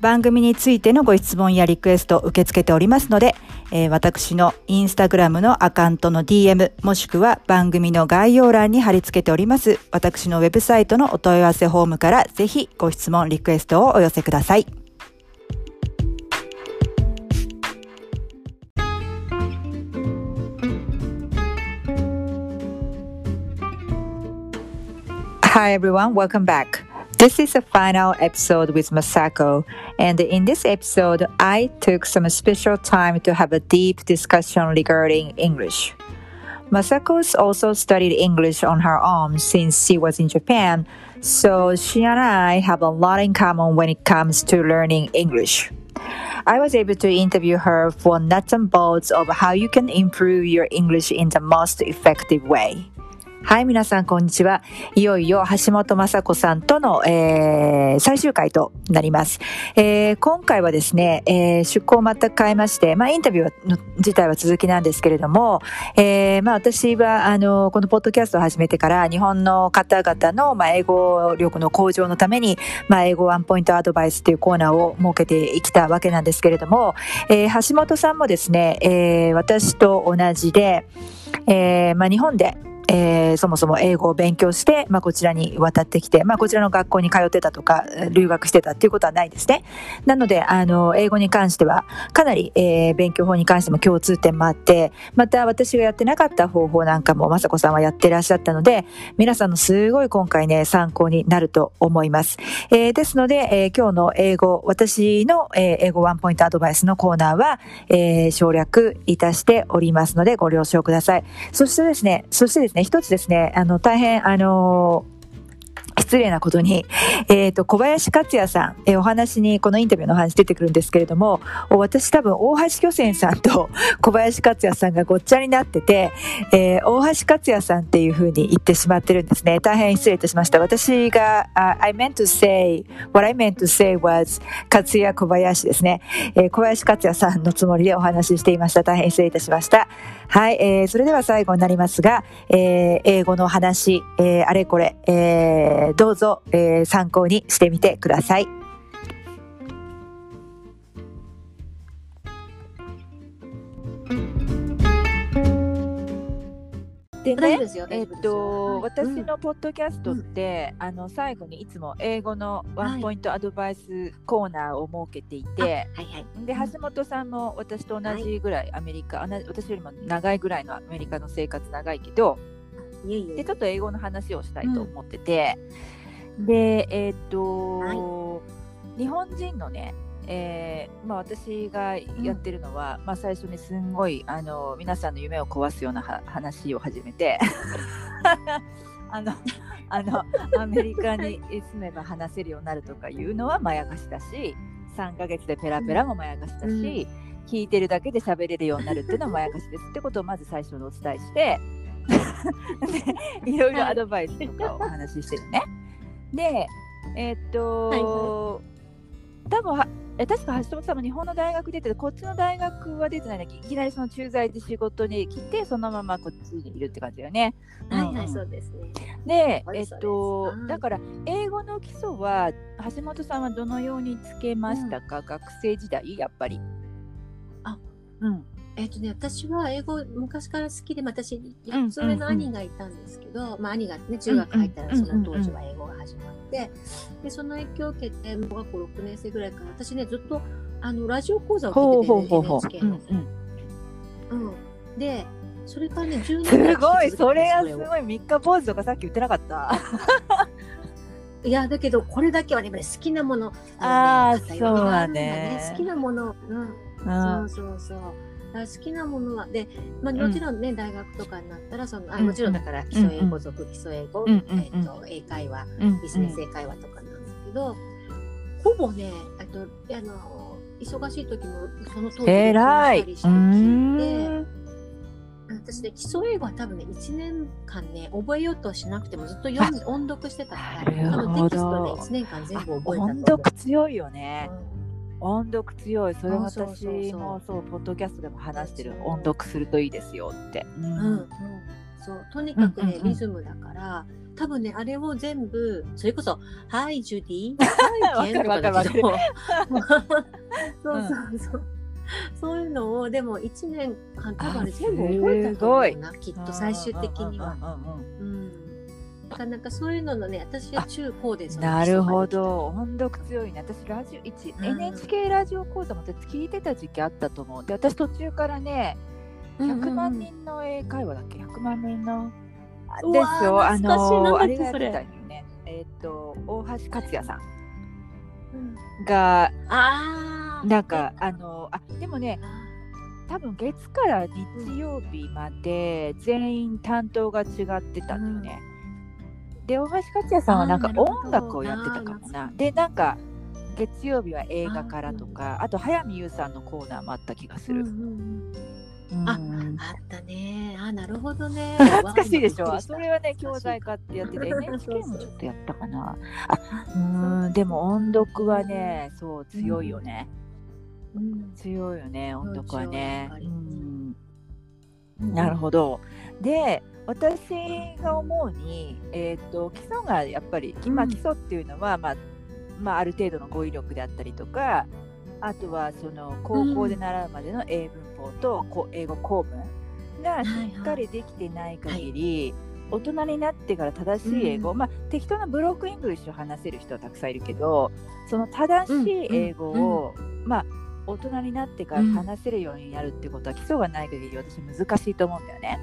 番組についてのご質問やリクエストを受け付けておりますので、えー、私のインスタグラムのアカウントの DM もしくは番組の概要欄に貼り付けております私のウェブサイトのお問い合わせフォームからぜひご質問リクエストをお寄せください。Hi everyone, welcome back. This is the final episode with Masako, and in this episode, I took some special time to have a deep discussion regarding English. Masako's also studied English on her own since she was in Japan, so she and I have a lot in common when it comes to learning English. I was able to interview her for nuts and bolts of how you can improve your English in the most effective way. はい、皆さん、こんにちは。いよいよ橋本雅子さんとの、えー、最終回となります。えー、今回はですね、えー、出向を全く変えまして、まあ、インタビューの自体は続きなんですけれども、えー、まあ、私は、あの、このポッドキャストを始めてから、日本の方々の、まあ、英語力の向上のために、まあ、英語ワンポイントアドバイスというコーナーを設けてきたわけなんですけれども、えー、橋本さんもですね、えー、私と同じで、えー、まあ、日本で、えー、そもそも英語を勉強して、まあ、こちらに渡ってきて、まあ、こちらの学校に通ってたとか、留学してたっていうことはないですね。なので、あの、英語に関しては、かなり、えー、勉強法に関しても共通点もあって、また私がやってなかった方法なんかも、まさこさんはやってらっしゃったので、皆さんのすごい今回ね、参考になると思います。えー、ですので、えー、今日の英語、私の、えー、英語ワンポイントアドバイスのコーナーは、えー、省略いたしておりますので、ご了承ください。そしてですね、そしてですね、一つですね、あの、大変、あの失礼なことに、えっ、ー、と、小林克也さん、えー、お話に、このインタビューの話出てくるんですけれども、私多分、大橋巨泉さんと 小林克也さんがごっちゃになってて、えー、大橋克也さんっていう風に言ってしまってるんですね。大変失礼いたしました。私が、uh, I meant to say, what I meant to say was 克也小林ですね。えー、小林克也さんのつもりでお話ししていました。大変失礼いたしました。はい、えー、それでは最後になりますが、えー、英語の話、えー、あれこれ、えー、どうぞ、えー、参考にしてみてください。でね、えっと、私のポッドキャストって、うん、あの最後にいつも英語のワンポイントアドバイスコーナーを設けていて、はいはい。はい、で橋本さんも私と同じぐらいアメリカ、はい、私よりも長いぐらいのアメリカの生活長いけど、でちょっと英語の話をしたいと思ってて、うん、でえっと、はい、日本人のねえーまあ、私がやってるのは、うん、まあ、最初にすんごいあの皆さんの夢を壊すような話を始めて。あのあのアメリカに住めば話せるようになるとかいうのはまやかしだし3ヶ月でペラペラもまやかしだし、聞いてるだけで喋れるようになるっていうのはまやかしですってことをまず最初にお伝えして で いろいろアドバイスとかをお話ししてるね。でえーっと、はい多分はえ確か橋本さんも日本の大学出ててこっちの大学は出てないんだけ？どいきなりその駐在で仕事に来てそのままこっちにいるって感じだよね。はいはい、うんそうですね。で、えっとだから英語の基礎は橋本さんはどのようにつけましたか、学生時代やっぱり。あ、うん、えっ、とね、私は英語昔から好きで、まあ私、ん4つ上の兄がいたんですけど、まあ兄がね、中学入ったらその当時は英語が始まって、で、その影響を受けて、小学校6年生ぐらいから、私ね、ずっと、あの、ラジオ講座をほう聞いてて、ほうほうほう。NHK の。うんうん。で、それからね、10うん、年すごいそれはすをごい三日坊主とかさっき言ってなかった？いや、だけど、これだけはね、好きなもの、あねあそうだね好きなもの、うん。うんそうそうそう。好きなものは、で、まあ、うん。もちろんね、大学とかになったら、その、あうん。もちろんだから、基礎英うん語族、基礎英語、うん。うん。うんえっと、英会話、うん。ビジネス英会話とかなんだけど、ほぼね、あと、あの、忙しい時も、その当時でえらい。たりして聞いて、ん。私ね、基礎英語は多分ね、1年間ね、覚えようとしなくてもずっと読ん音読してたから、多分テキストね、1年間全部覚えた。音読強いよね。うん音読強い。それ私もそうポッドキャストでも話してる。音読するといいですよって。ううん。うん、そうとにかくね、うんうんうん。リズムだから多分ねあれを全部それこそ「はいジュディ」「はいケン」とかだけどわ そうそうそう、そういうのをでも1年間多分あれ全部覚えたと思うなきっと最終的には。うんうんうんうんうんだからなんかそういうののね私は中高でなるほど。音読強いね私ラジオ一、うん。NHK ラジオ講座も私聞いてた時期あったと思う。で私途中からねできた100万人の英会話だっけ？100万人の。ですよ。あのあれがやってたよね。えっ、と大橋克也さんうんがああなんかあのあでもね多分月から日曜日まで全員担当が違ってたんだよね。で大橋克也さんはなんか音楽をやってたかもな。でなんか月曜日は映画からとかあと早見優さんのコーナーもあった気がする。うんうんああったね。あ、なるほどね。懐かしいでしょ？それはね教材化ってやってて NHK もちょっとやったかな。あうーんでも音読はねそう強いよね。うん。強いよね音読はね。うん。なるほど。で私が思うに、えー、と基礎がやっぱり、まあ、うん。基礎っていうのは、まあまあ、ある程度の語彙力であったりとかあとはその高校で習うまでの英文法とこ英語構文がしっかりできてない限り、大人になってから正しい英語、うんまあ適当な broken English を話せる人はたくさんいるけどその正しい英語を、まあ大人になってから話せるようになるってことは基礎がない限り私難しいと思うんだよね。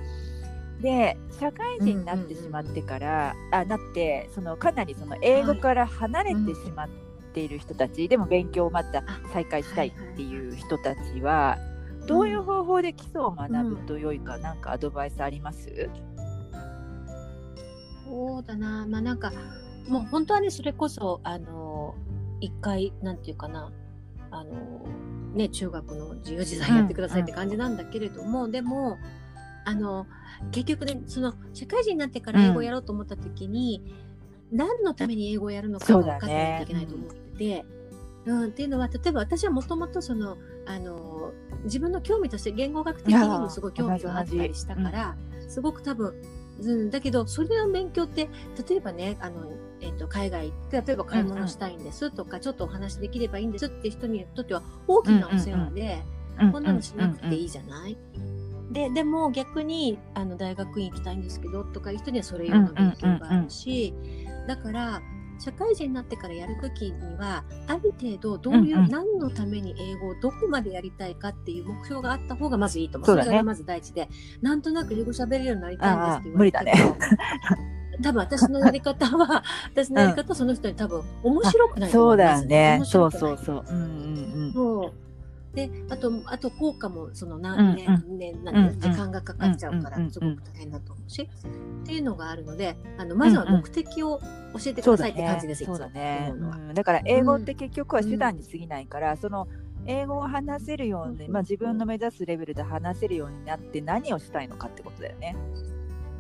で社会人になってしまってから、あなってそのかなりその英語から離れてしまっている人たち、でも勉強をまた再開したいっていう人たちは、どういう方法で基礎を学ぶと良いか、なんかアドバイスあります、そうだな。まあなんか、もう本当はね、それこそ、あの、一回、なんていうかな、あの、ね、中学の自由自在やってくださいって感じなんだけれども、でも、あの、結局ね、その、社会人になってから英語をやろうと思った時に、何のために英語をやるのか分かってないねといけないと思ってて、うん、っていうのは、例えば私はもともとその、あの、自分の興味として言語学的にもすごい興味があったりしたから、すごく多分、うん、だけど、それの勉強って、例えばね、あの、えっ、と、海外行って、例えば買い物したいんですとか、ちょっとお話できればいいんですって人にとっては大きなお世話で、こんなのしなくていいじゃない、で、でも逆に、あの、大学院行きたいんですけど、とかいう人にはそれ用の勉強があるし、だから、社会人になってからやるときには、ある程度どういう、うんうん何のために英語をどこまでやりたいかっていう目標があった方がまずいいと思う。そうだねれがまず第一で、なんとなく英語喋れるようになりたいんですって言われああ無理だね 多分私のやり方は、私のやり方はその人に多分面白くないと思そうだよね。面そうそうそう。うんうんうん。そう。であとあと効果もその何年、うん。年なん時間がかかっちゃうからうんすごく大変だと思うし、っていうのがあるのであのまずは目的を教えてくださいって感じです、そうだね。だから英語って結局は手段に過ぎないから、その英語を話せるように、うん。まあ、自分の目指すレベルで話せるようになって何をしたいのかってことだよね。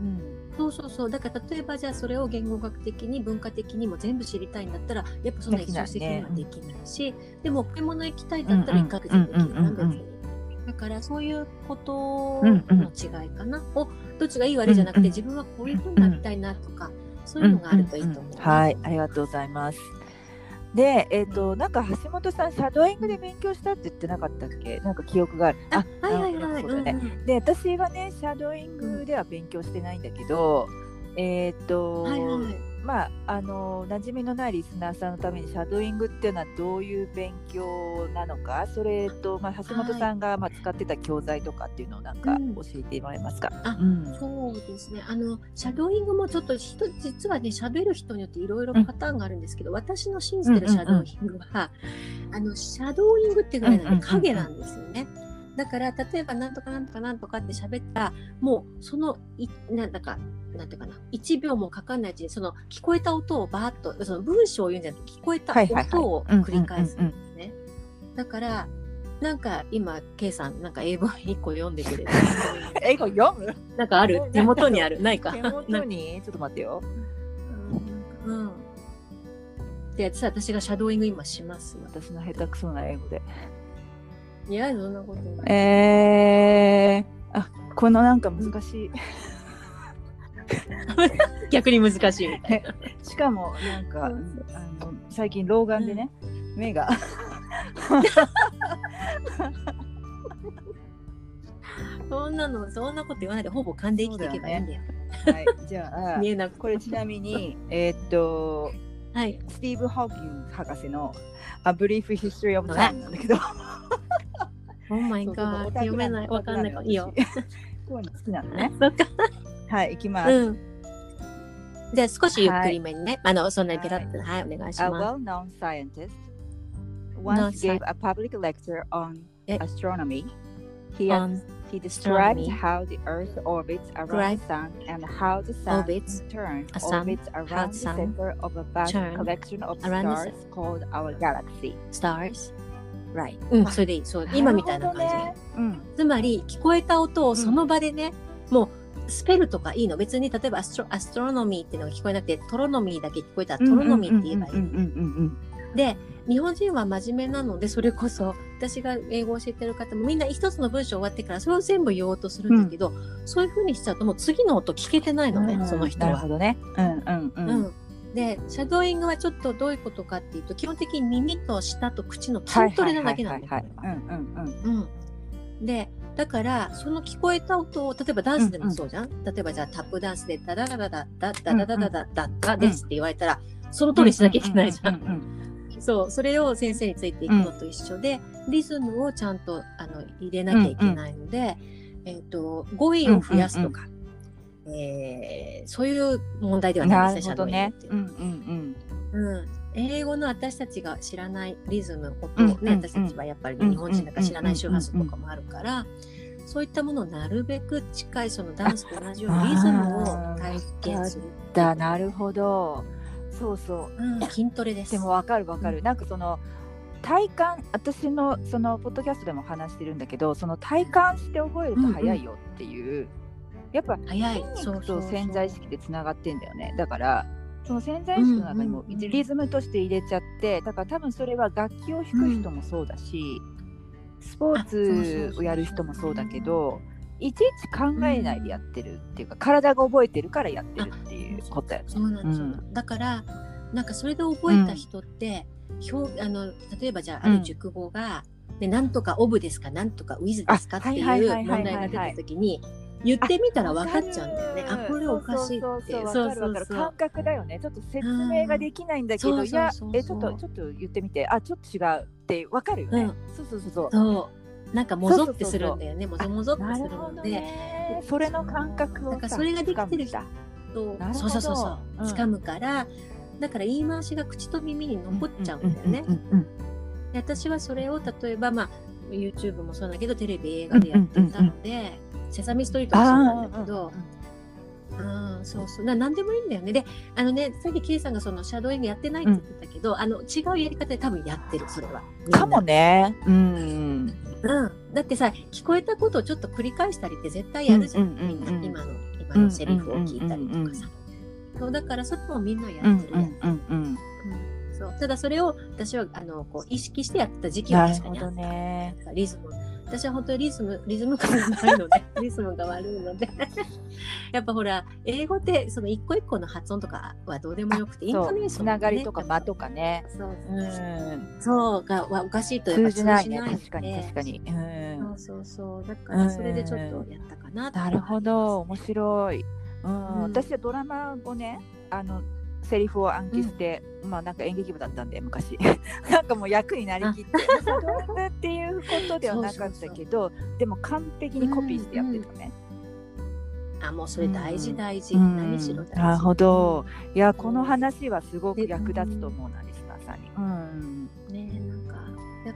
うんそうそうそう。だから例えばじゃあそれを言語学的に文化的にも全部知りたいんだったらやっぱそんな一朝的にはできないしでも買い物行きたいんだったらうんうん1ヶ月でできるなうんうんうん別に。だからそういうことうんうんの違いかな、をどっちがいい悪いじゃなくて、うんうん自分はこういうふうになりたいなとか、そういうのがあるといいと思う、んんん。はい、ありがとうございます。で、えっ、と、なんか橋本さん、シャドーイングで勉強したって言ってなかったっけ？なんか記憶がある。あはいはいはい、そうだね。うんうん。で、私はね、シャドーイングでは勉強してないんだけど、えっ、と、はいはいまあ、あの馴染みのないリスナーさんのためにシャドーイングっていうのはどういう勉強なのかそれと、まあ、橋本さんがまあ使ってた教材とかっていうのをなんかうん。教えてもらえますか、あうん。そうですね。あの、シャドーイングもちょっと人、実はね、喋る人によっていろいろパターンがあるんですけど、私の信じてるシャドーイングは、あの、シャドーイングっていうぐらいなんで影なんですよね。だから、例えば、なんとかなんとかなんとかって喋ったら、もう、その、い、なんだか、なんていうかな、1秒もかかんないうちに、その、聞こえた音をバーッと、その文章を言うんじゃなくて、聞こえた音を繰り返すんですね。だから、なんか今、ケイさん、なんか英文1個読んでくれて、英語読む？なんかある？手元にある？ないか？手元に？ちょっと待ってよ。うん。で、私がシャドーイング今します。私の下手くそな英語でいや、そんなことない。えー、あこのなんか難しい。逆に難しい。みたいな。しかもなんかあの最近老眼でね、目が。そんなの、そんなこと言わないで、ほぼ勘で生きていけばいいんだよ。はい。じゃあ 見えなくこれちなみにえーっとはい。スティーブ・ホーキング博士の A Brief History of Time なんだけど、Oh my そうそう god。そう読めない。わかんない。いいよ。。こういうの好きなのね。そっか。はい、いきます。うん。じゃあ少しゆっくりめにね。あの、そんなにペタッと。はい、お願いし A ます。 well-known scientist once Non-sci- gave a public lecture on え astronomy. He, On he described astronomy. how the Earth orbits around Right. the Sun and how the Sun Orbits in turn a sun, orbits how around the sun center of a vast turn collection of around the stars called our galaxy. stars. Right. うん、それでいい。そう。今みたいな感じねうんつまり聞こえた音をその場でね、もうスペルとかいいの別に例えばアストロアストロノミーっていうのが聞こえなくてトロノミーだけ聞こえたらトロノミーって言えばいい。うんうんうんうんで日本人は真面目なのでそれこそ私が英語を教えてる方もみんな一つの文章終わってからそれを全部言おうとするんだけど、そういう風にしちゃうともう次の音聞けてないのね、うんその人はなるほ。どね。うんうんう。うんんでシャドーイングはちょっとどういうことかっていうと基本的に耳と舌と口の筋トレなだけなんだよでだからその聞こえた音を例えばダンスでもそうじゃん、例えばじゃあタップダンスでダダダダダダダダダダダダダですって言われたらその通りしなきゃいけないじゃん。うんうんうんそうそれを先生についていくのと一緒で、リズムをちゃんとあの入れなきゃいけないので、えっ、と語彙を増やすとか、えーそういう問題ではうんないですね、なるほどね。シャドーイングっていううんのはうんうん、英語の私たちが知らないリズム、音をね、うんうん私たちはやっぱり日本人だから知らない周波数とかもあるから、そういったものをなるべく近いそのダンスと同じようにリズムを体験する。うん。だなるほど。そうそう。うん、筋トレです。でもわかるわかる。なんかその体感私のそのポッドキャストでも話してるんだけど、その体感して覚えると早いよっていう。やっぱ早い。筋肉そうそうそうと潜在意識でつながってんだよね。だから。その潜在意識の中にもうんうんうんリズムとして入れちゃって、だから多分それは楽器を弾く人もそうだし、スポーツをやる人もそうだけどいちいち考えないでやってるっていうか、体が覚えてるからやってるっていうことやね。そうなんですよ。うだから、なんかそれで覚えた人って、表あの例えばじゃあ、ある熟語が、で、なんとかオブですか、なんとかウィズですかっていうあはいはいはいはいはい問題が出たときに、言ってみたら分かっちゃうんだよね。あ、これおかしいって。そうそうそう感覚だよね。ちょっと説明ができないんだけど、うんいやえちょっとちょっと言ってみて、あちょっと違うってわかるよね。うんそうそうそうそう。そう。なんかもぞってするんだよね。もぞもぞってなするので、ね。それの感覚をなんかそれができてる人そうそうそうそう、うん掴むから、だから言い回しが口と耳に残っちゃうんだよね。私はそれを例えばまあ YouTube もそうだけどテレビ映画でやってたので、セサミストリートもそうなんだけど、あそうそう。な何でもいいんだよね。であのねさっきケイさんがそのシャドーイングやってないって言ってたけど、うん、あの違うやり方で多分やってるそれは。かもね。うん、うん、だってさ聞こえたことをちょっと繰り返したりって絶対やるじゃん,、みんな。今の今のセリフを聞いたりとかさ、そうだからそれもみんなやってるやんそう。ただそれを私はあのこう意識してやってた時期は確かにあった、ね、リズム私は本当にリズム、リズム感がないので、リズムが悪いのでやっぱほら、英語ってその一個一個の発音とかはどうでもよくて、イントネーション、ね、つながりとか間とかね。そう。うん。そうがはおかしいとやっぱ通じないね。確かに確かに。うん。そうそうそう。だからそれでちょっとやったかななるほど、面白い。うん、私はドラマをね、あのセリフを暗記して、うん、まあなんか演劇部だったんで昔。なんかもう役になりきってっていうことではなかったけどでも完璧にコピーしてやってたね。うん、あもうそれ大事大事、うん、何しろ大事。なるほど。いやこの話はすごく役立つと思うなリスナーさんに。うん。ね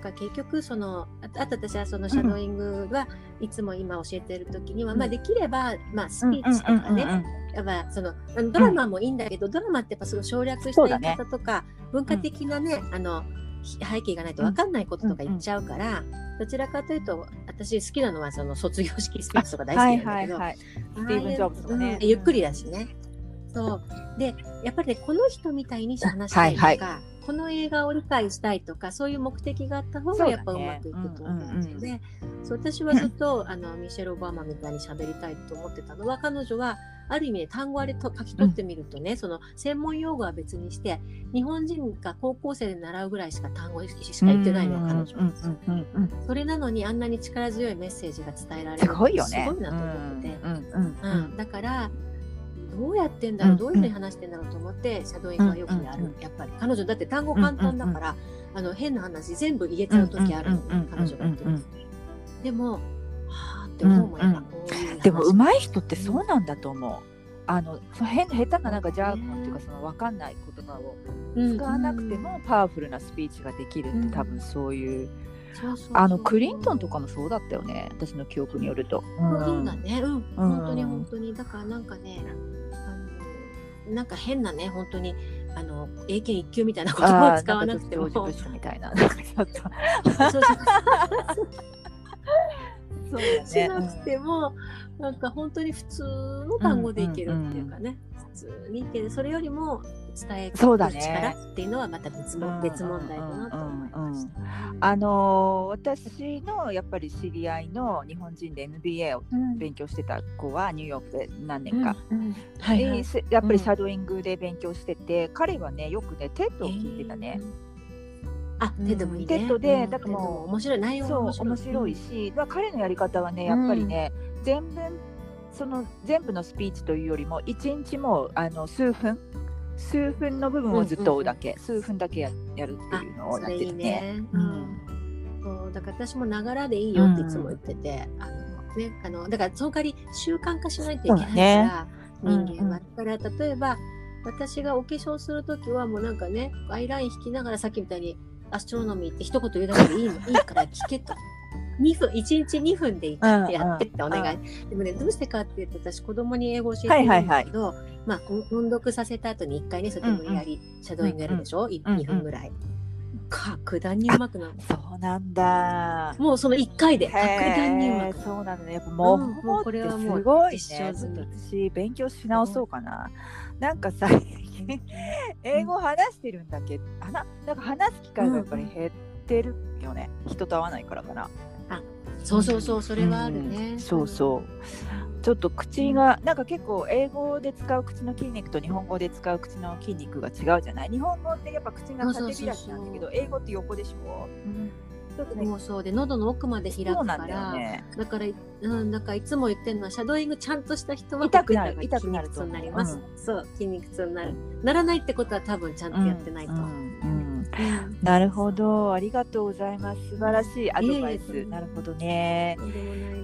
か結局そのあと私はそのシャドーイングはいつも今教えてる時には、まあできればまあスピーチとかね、やっぱそのドラマもいいんだけど、うん、ドラマってやっぱすごい省略した言い方とか、ね、文化的なね、うん、あの背景がないと分かんないこととか言っちゃうから、どちらかというと私好きなのはその卒業式スピーチとか大好きなんだけど、はいはいはい、スティーブン・ジョブズとかね、ゆっくりだしね。そう。でやっぱりねこの人みたいに話したりとか、はいはいこの映画を理解したいとかそういう目的があった方がやっぱうまくいくと思うんですよね。そう私はずっと あのミシェル・オバマみたいに喋りたいと思ってたのは彼女はある意味で単語あれと書き取ってみるとね、うん、その専門用語は別にして日本人が高校生で習うぐらいしか単語しか言ってないの彼女は、それなのにあんなに力強いメッセージが伝えられるすごいよね。すごいなと思ってて、うん。だからどうやってんだろう、どういうふうに話してんだろうと思って、シャドーイングはよくやる、やっぱり彼女だって単語簡単だから、あの変な話全部言えちゃう時あるのね、彼女が言ってます、でもって思うもん、うんうん、でも上手い人ってそうなんだと思う。あのその変下手ななんかジャーゴンっていうかその分かんない言葉を使わなくてもパワフルなスピーチができるって、多分そういう。あのクリントンとかもそうだったよね私の記憶によると。そうだね、うん、本当に本当に。だからなんかねなんか変なね本当にあの英検一級みたいな言葉を使わなくても。みたいな。なんかちょっと。そうそうそうね、しなくても、うん、なんか本当に普通の単語でいけるっていうかね、うんうんうん、普通にいけるそれよりも伝える力っていうのはまた別,、ね、別問題だなと思いました。あのー、私のやっぱり知り合いの日本人で MBA を勉強してた子はニューヨークで何年か、はいはい、やっぱりシャドーイングで勉強してて、彼はねよくね TED を聞いてたね。えー。あ、 TED もいい、ね、 TED で、だからもう面白い内容も面白い。面白いし、うん、彼のやり方はねやっぱりね、うん、全文その全部のスピーチというよりも一日もあの数分数分の部分をずっと追うだけ、うんうん数分だけややるっていうのをやってて。ね。うん、そうだから私もながらでいいよっていつも言ってて、あのねあのだからその代わり習慣化しないといけないから、ね、人間は。だから例えば私がお化粧する時はもうなんかねアイライン引きながらさっきみたいにアストロノミーって一言言うだけでいいのいいから聞けと。2分、1日2分でいいってやってってお願い。でもね、どうしてかっていうと、私子供に英語教えてるんだけど、はいはいはい、まあ、音読させた後に1回ね、それで無理やりシャドーイングやるでしょ、うんうん、2分ぐらい。格段にうまくなる。そうなんだ。もうその1回で格段にうまくそうなんだねやっぱもう、うん、もうこれはもうすごいね。私勉強し直そうかな、うん、なんかさ英語話してるんだけど、あななんか話す機会がやっぱり減ってるよね、うん、人と会わないからかな。あそうそうそう、それはあるね。うん、そうそう。ちょっと口が、なんか結構英語で使う口の筋肉と日本語で使う口の筋肉が違うじゃない？日本語ってやっぱ口が縦開きなんだけど、英語って横でしょ、うん。もうそうで喉の奥まで開くからだ,、ね、だから、うん、なんかいつも言ってるのはシャドーイングちゃんとした人は痛くなる痛くなるとなります、うん、そう筋肉痛になる。ならないってことは多分ちゃんとやってないと、なるほど。ありがとうございます。素晴らしいアドバイス。なるほどね。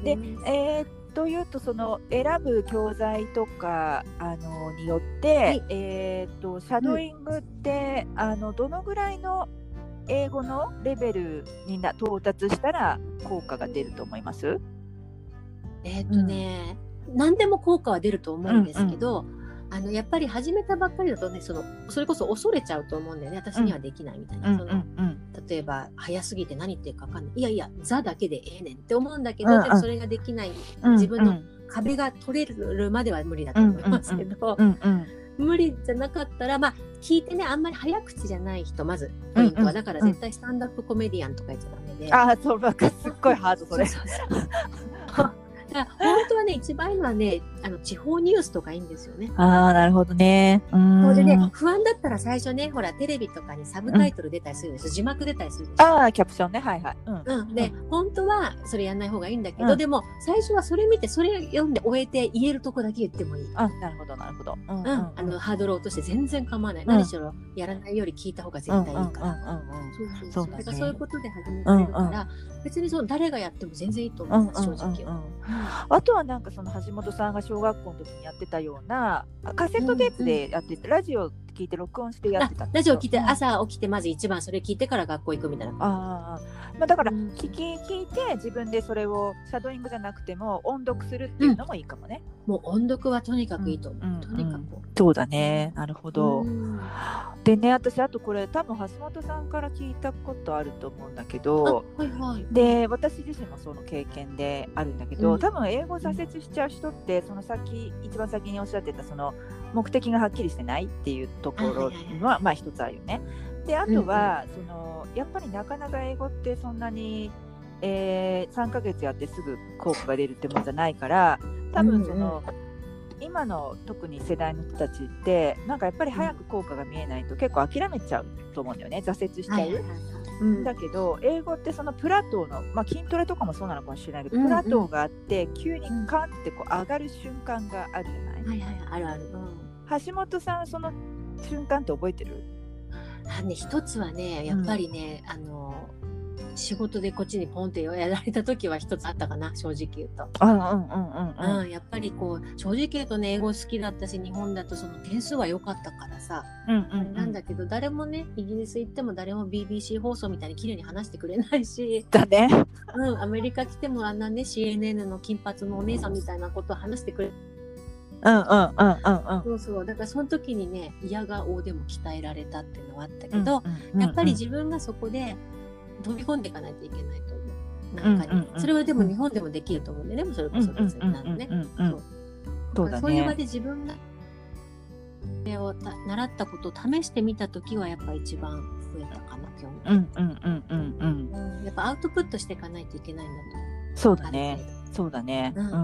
でえー、というとその選ぶ教材とかあのによって、はい、えっ、とシャドーイングって、うん、あのどのぐらいの英語のレベルにな到達したら効果が出ると思います？えっ、とね、何でも効果は出ると思うんですけど、あのやっぱり始めたばっかりだとねそのそれこそ恐れちゃうと思うんだよね。私にはできないみたいな、その例えば早すぎて何言ってるか分かんない。いやいや「座だけでええねんって思うんだけど、うんうん、それができない。自分の壁が取れるまでは無理だと思いますけど、無理じゃなかったらまあ聞いてねあんまり早口じゃない人まずポイントは、だから絶対スタンダップコメディアンとかやっちゃダメで。ああそうすっごいハードそれ。本当はね、一番いいのはね、あの地方ニュースとかいいんですよね。ああ、なるほどね。それでね、不安だったら最初ね、ほら、テレビとかにサブタイトル出たりするでしょ、うん、字幕出たりするでしょ。ああ、キャプションね、はいはい。うん。うん、で、うん、本当はそれやんない方がいいんだけど、うん、でも、最初はそれ見て、それ読んで終えて言えるとこだけ言ってもいい。あ、なるほど、なるほど。うん。あの、ハードルを落として全然構わない。何しろ、やらないより聞いた方が絶対いいから。そうそうそう。だからそういうことで始められるから、別にその誰がやっても全然いいと思います、正直。あとはなんかその橋本さんが小学校の時にやってたようなカセットテープでやってて、ラジオ聞いて録音してやってたラジオ聞いて、朝起きてまず一番それ聞いてから学校行くみたいな。あ、まあ、だから聞き聞いて自分でそれをシャドーイングじゃなくても音読するっていうのもいいかもね、うん、もう音読はとにかくいいと思う、うん。うん、とにかく。そうだね。なるほど、でね私あとこれ多分橋本さんから聞いたことあると思うんだけど、はいはい、で私自身もその経験であるんだけど、多分英語挫折しちゃう人ってその先一番先におっしゃってたその目的がはっきりしてないっていうところはまあ一つあるよね。であとは、うんうん、そのやっぱりなかなか英語ってそんなに、えー、3ヶ月やってすぐ効果が出るってもんじゃないから多分その、うんうん、今の特に世代の人たちってなんかやっぱり早く効果が見えないと結構諦めちゃうと思うんだよね。挫折しちゃう。だけど英語ってそのプラトーの、まあ、筋トレとかもそうなのかもしれないけど、うんうん、プラトーがあって急にカンってこう上がる瞬間があるじゃない、はいはい、あるある、うん、橋本さんその瞬間って覚えてる？あね一つはねやっぱりね、うん、あの仕事でこっちにポンってやられた時は一つあったかな正直言うと。うんうんうんうん、やっぱりこう正直言うとね英語好きだったし日本だとその点数は良かったからさ、うんうんうん、なんだけど誰もねイギリス行っても誰も BBC 放送みたいに綺麗に話してくれないしだね、うん、アメリカ来てもあんなね CNN の金髪のお姉さんみたいなことを話してくれうんうんうんうんうん。そうそう。だからその時にね、嫌顔でも鍛えられたっていうのはあったけど、やっぱり自分がそこで飛び込んでいかないといけないと思う。なんかそれはでも日本でもできると思うんでね、それこそ別になのね。そう。そういう場で自分がを習ったことを試してみた時はやっぱ一番増えたかな興味、うんうんうんうんうん、やっぱアウトプットしていかないといけないんだとそうだね。そうだね。うん、う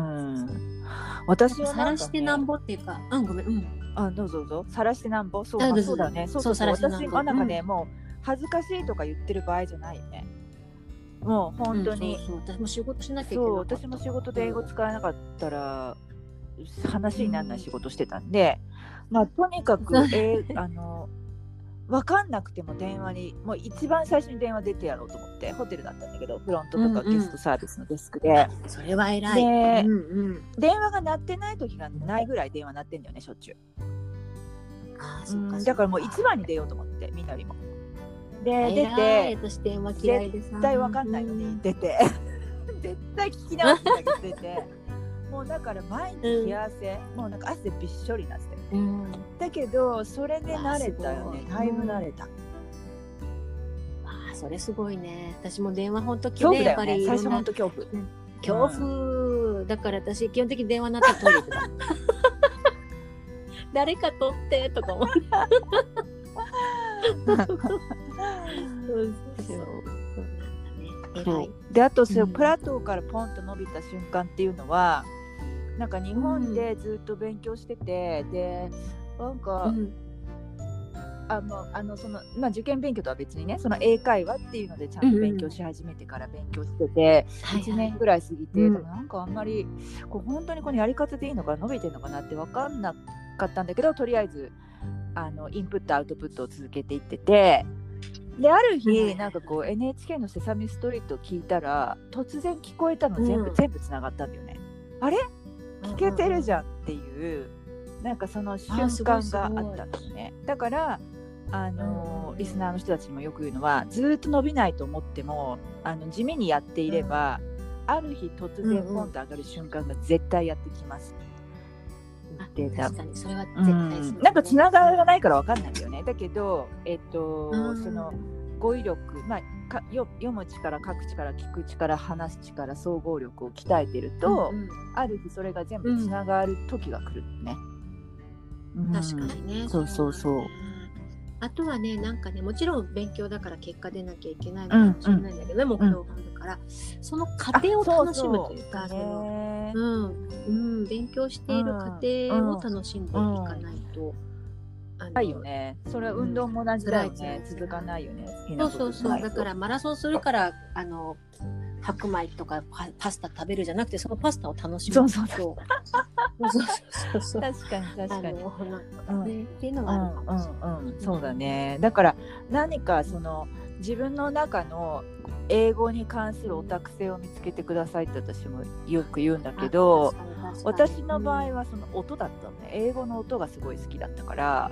ん、私は、ね、晒してなんぼっていうかうんごめんうん。あどうぞどうぞ。晒してなんぼ？そう,、そうだね。そうそうそう。私はなんかね、もう恥ずかしいとか言ってる場合じゃないよね。もう本当に、うん、そうそう。私も仕事しなきゃいけない私も仕事で英語使えなかったら話にならない仕事してたんで、まあとにかく、えー、あの分かんなくても電話にもう一番最初に電話出てやろうと思ってホテルだったんだけどフロントとかゲストサービスのデスクで、うんうん、それは偉い。で、うんうん、電話が鳴ってない時がないぐらい電話鳴ってんだよねしょっちゅう。あそっか、だからもう一番に出ようと思ってみんなよりもで出て絶対わかんないのに出て。絶対聞き直すんだけど出て。もうだから毎日冷や汗、うん、もうなんか汗びっしょりなって、うん、だけどそれで慣れたよね。だいぶ慣れた。あそれすごいね。私も電話本当恐怖だよね。最初本当恐怖、恐怖、だから私基本的に電話になったらトイレだ 誰か取ってとか思ってそうであとそ、うん、プラトーからポンと伸びた瞬間っていうのはなんか日本でずっと勉強してて、うん、でなんか、うん、あのあのそのまあ、受験勉強とは別にねその英会話っていうのでちゃんと勉強し始めてから勉強してて、うん、1年ぐらい過ぎて、はいはい、なんかあんまりこう本当にこのやり方でいいのか伸びてるのかなって分かんなかったんだけどとりあえずあのインプットアウトプットを続けていっててである日なんかこう NHK の「セサミストリート」を聞いたら突然聞こえたの全部、うん、全部つながったんだよね。あれ？聞けてるじゃんっていう、なんかその瞬間があったのね。だからあののリスナーの人たちにもよく言うのはずっと伸びないと思ってもあの地味にやっていれば、ある日突然ポンと上がる瞬間が絶対やってきます。言ってた。確かにそれは絶対なんかつながらないからわかんないよね。だけど、えっと、うん。その語彙力、まあ、かよ読む力、書く力、聞く力、話す力、総合力を鍛えてると、うんうん。ある日それが全部つながる時が来るね。うん。確かにね。そうそうそう。だね。あとはね、なんかね、もちろん勉強だから結果出なきゃいけないのかもしれないんだけどね、目標があるから、その過程を楽しむというか、あそそうのね。うん、うん、勉強している過程を楽しんでいかないと、あのないよね。それは運動も同じだよね。うん続かないよね。そうそうそう、だからマラソンするから、あの、白米とかパパスタ食べるじゃなくて、そのパスタを楽しむそうそうそうそうそうそう。確かに確かに。っていうのうはあるかもしれない。んうんうん、そうだね。だから何かその自分の中の英語に関するオタク性を見つけてくださいって私もよく言うんだけど、私の場合は、はその音だったのね。英語の音がすごい好きだったから、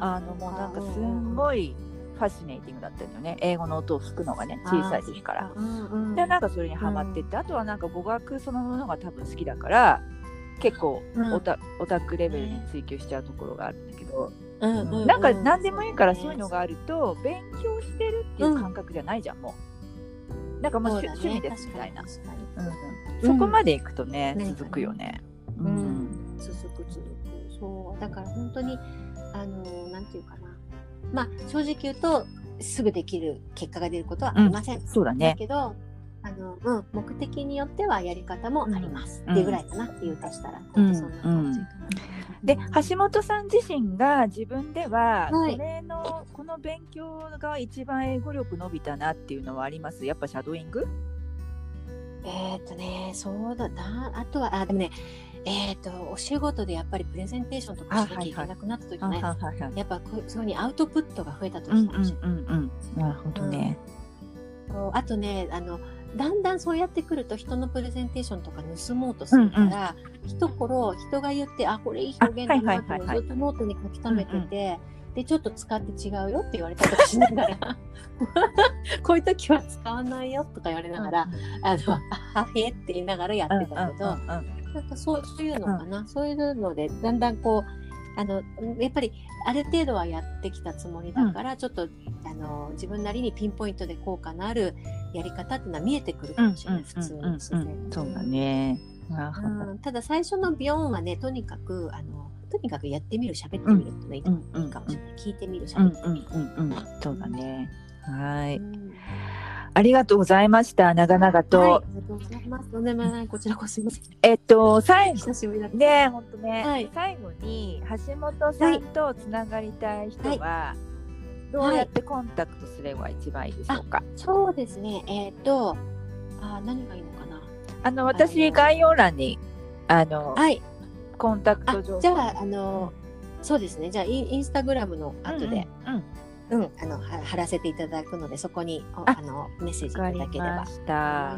あのもうなんかすんいごいファシネイティングだったんだよね。英語の音を聞くのがね、小さい時から。。でなんかそれにハマってって、あとはなんか語学そのものが多分好きだから結構うんオタ,、オタクレベルに追求しちゃうところがあるんだけど、うんうんうん。なんか何でもいいからそういうのがあると勉強してるっていう感覚じゃないじゃん、もう。なんかもうね。趣趣味ですみたいな、うんそこまでいくとね、うん。続くよね、ううん。に続く続く。そう。だから本当にあのなんていうかな。まあ正直言うとすぐできる結果が出ることはありません、だそうだね。けどあの、うん、目的によってはやり方もあります、うん。っていうぐらいかなって言うとしたら、うんそんな感じかな、で橋本さん自身が自分ではこはい。れの、この勉強が一番英語力伸びたなっていうのはあります？やっぱシャドーイング？えっ、とね、そうだ、だあとは、あ、でもね、えっ、と、お仕事でやっぱりプレゼンテーションとかしなきゃいけなくなった時ね、やっぱそういうふうにアウトプットが増えた時かもしれない。なるほどね、そうあとね、あの、だんだんそうやってくると人のプレゼンテーションとか盗もうとするから、一頃人が言って、あ、これいい表現だなってずっとノートに書き溜めてて、で、ちょっと使って違うよって言われたりしながら、こういう時は使わないよとか言われながら、あの、あはへって言いながらやってたけど、うんうんうんなんかそうそういうのかな、そういうのでだんだんこうあのやっぱりある程度はやってきたつもりだから、ちょっとあの自分なりにピンポイントで効果のあるやり方っていうのは見えてくるかもしれない、普通に自然にそうだね。うん。ただ最初のビヨンはねとにかくあのとにかくやってみる喋ってみるっていうのがいい,、かもしれない。聞いてみるうん喋ってみる、うんうんうん。そうだね。はい。うんありがとうございました。長々と。はい、ありがとうございます。とんでもない、こちらこそすみません。えっと、最後。久しぶりだった。ね本当ね、はい最後に橋本さんとつながりたい人は、どうやってコンタクトすれば一番いいでしょうか？そうですね。えっ、と、あ何がいいのかな？あの私概要欄にあのはい。コンタクあト情報じゃあ、あの、そうですね。じゃあ、インインスタグラムの後で、うんうんうん、あの、は貼らせていただくので、そこに、おああの、メッセージいただければ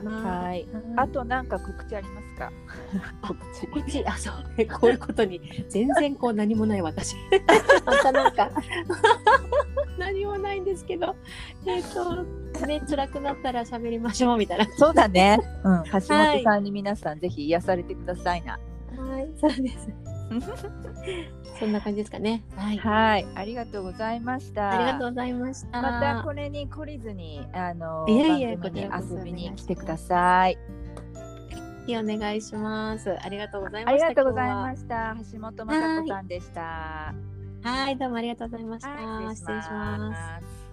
はい。あとなんか告知ありますか？告知。あ、そう、こういうことに、全然こう何もない私。またなんか、何もないんですけど、えっ、と、ね、辛くなったら喋りましょうみたいな。そうだね。うん。橋本さんに皆さんぜひ癒されてくださいな。はい、そうです。そんな感じですかね。はい。はい。ありがとうございました。ありがとうございました。またこれに懲りずにあのいえいえ番組にこちらこそ遊びに来てください。お願いします。ありがとうございまありした。がとうござい今ました。橋本雅子さんでした。日は。はい、どうもありがとうございました。はい失礼します。す。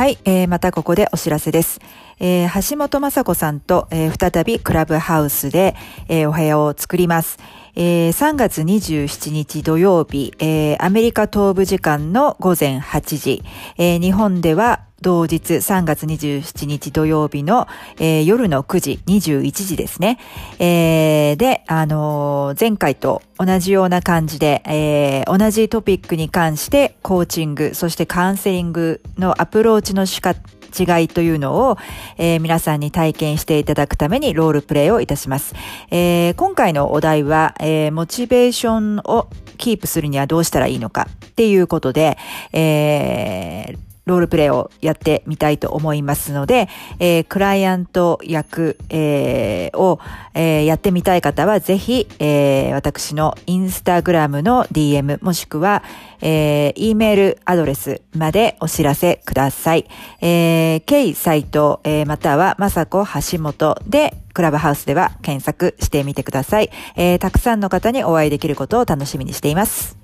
はい、えーまたここでお知らせです。えー橋本雅子さんと、えー再びクラブハウスで、えーお部屋を作ります。えー3月27日土曜日、えーアメリカ東部時間の午前8時、えー日本では同日3月27日土曜日の、えー夜の9時、21時ですね。えーで、あのー前回と同じような感じで、えー同じトピックに関してコーチング、そしてカウンセリングのアプローチの仕方違いというのを、えー、皆さんに体験していただくためにロールプレイをいたします。えー、今回のお題は、えー、モチベーションをキープするにはどうしたらいいのかっていうことで、えーロールプレイをやってみたいと思いますので、えー、クライアント役、えー、を、えー、やってみたい方はぜひ、えー、私のインスタグラムの DM もしくは、えー、E メールアドレスまでお知らせください。えー、K サイト、えー、またはまさこ橋本でクラブハウスでは検索してみてください。えー、たくさんの方にお会いできることを楽しみにしています。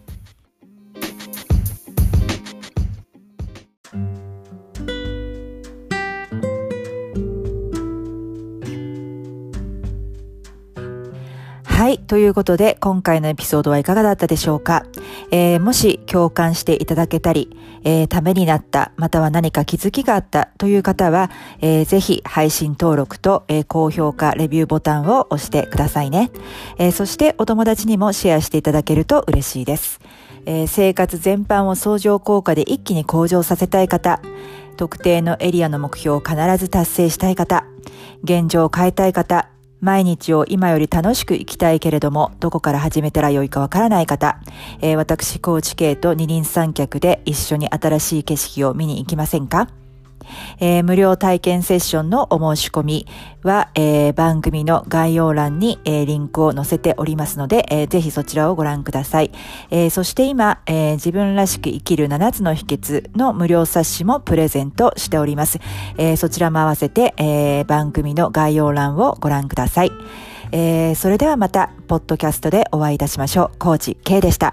はい。ということで、今回のエピソードはいかがだったでしょうか、えー、もし共感していただけたり、えー、ためになった、または何か気づきがあったという方は、えー、ぜひ配信登録と、え、高評価、レビューボタンを押してくださいね。え、そしてお友達にもシェアしていただけると嬉しいです。え、生活全般を相乗効果で一気に向上させたい方、特定のエリアの目標を必ず達成したい方、現状を変えたい方、毎日を今より楽しく生きたいけれども、どこから始めたらよいかわからない方、えー、私、高知系と二輪三脚で一緒に新しい景色を見に行きませんか？えー、無料体験セッションのお申し込みは、えー、番組の概要欄に、えー、リンクを載せておりますので、えー、ぜひそちらをご覧ください。えー、そして今、えー、自分らしく生きる7つの秘訣の無料冊子もプレゼントしております。えー、そちらも合わせて、えー、番組の概要欄をご覧ください。えー、それではまた、ポッドキャストでお会いいたしましょう。コーチ K でした。